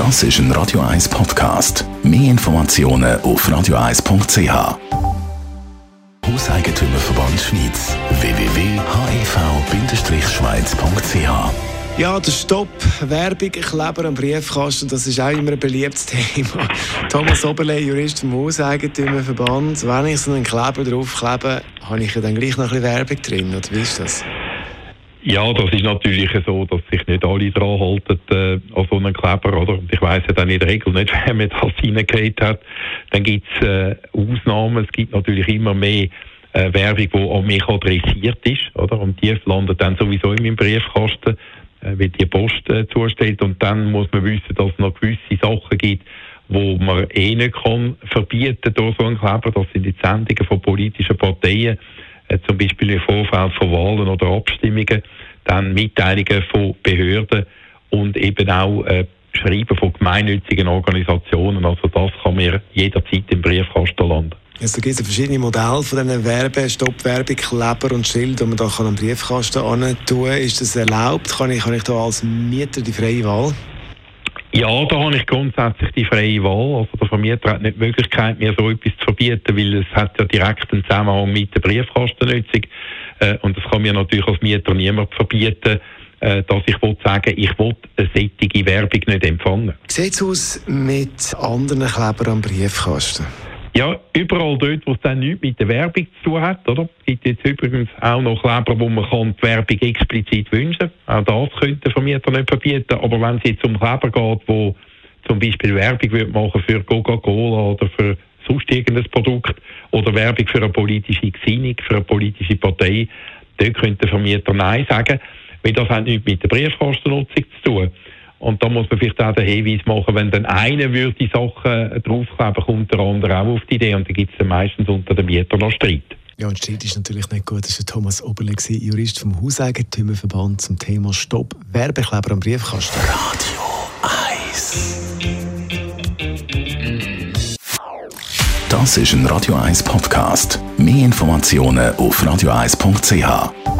Das ist ein Radio 1 Podcast. Mehr Informationen auf radio1.ch. Hauseigentümerverband Schweiz. www.hev-schweiz.ch Ja, der Stopp, Werbung, Kleber am Briefkasten, das ist auch immer ein beliebtes Thema. Thomas Oberle, Jurist vom Hauseigentümerverband. Wenn ich so einen Kleber draufklebe, habe ich ja dann gleich noch ein bisschen Werbung drin, oder wie ist das? Ja, das ist natürlich so, dass sich nicht alle dran halten äh, an so einen Kleber, oder? Und ich weiss ja dann in der Regel nicht, wer mir das reingeht hat. Dann gibt es äh, Ausnahmen. Es gibt natürlich immer mehr äh, Werbung, die an mich adressiert ist, oder? Und die landet dann sowieso in meinem Briefkasten, äh, wie die Post äh, zusteht. Und dann muss man wissen, dass es noch gewisse Sachen gibt, wo man eh nicht kann verbieten durch so einen Kleber. Das sind die Sendungen von politischen Parteien zum Beispiel im Vorfeld von Wahlen oder Abstimmungen, dann Mitteilungen von Behörden und eben auch äh, Schreiben von gemeinnützigen Organisationen. Also das kann mir jederzeit im Briefkasten landen. Also, gibt es verschiedene Modelle von diesen Werbe-, Stoppwerbung, Kleber und Schild, die man da am Briefkasten tun kann. Ist das erlaubt? Kann ich, kann ich da als Mieter die freie Wahl? Ja, da habe ich grundsätzlich die freie Wahl. Also der Vermieter hat nicht die Möglichkeit, mir so etwas zu verbieten, weil es hat ja direkt einen Zusammenhang mit der Briefkastennutzung. Äh, und das kann mir natürlich als Mieter niemand verbieten, äh, dass ich will sagen, ich will eine sättige Werbung nicht empfangen. Wie sieht es aus mit anderen Klebern am Briefkasten? Ja, überall dort, wo es dann nichts mit der Werbung zu tun hat, oder? Gibt jetzt übrigens auch noch Kleber, wo man kann die Werbung explizit wünschen kann. Auch das könnte der Vermieter nicht verbieten. Aber wenn es jetzt um Kleber geht, wo zum Beispiel Werbung wird machen für Coca-Cola oder für sonst irgendein Produkt oder Werbung für eine politische Gesinnung, für eine politische Partei, dort könnte der Vermieter Nein sagen, weil das hat nichts mit der Briefkastennutzung zu tun. Und da muss man vielleicht auch den Hinweis machen, wenn dann einer würde die Sachen draufkleben, kommt der andere auch auf die Idee und dann gibt es dann meistens unter den Mietern noch Streit. Ja, und Streit ist natürlich nicht gut. Das war Thomas Oberle, Jurist vom Hauseigentümerverband zum Thema Stopp Werbekleber am Briefkasten. Radio 1 Das ist ein Radio 1 Podcast. Mehr Informationen auf radio1.ch.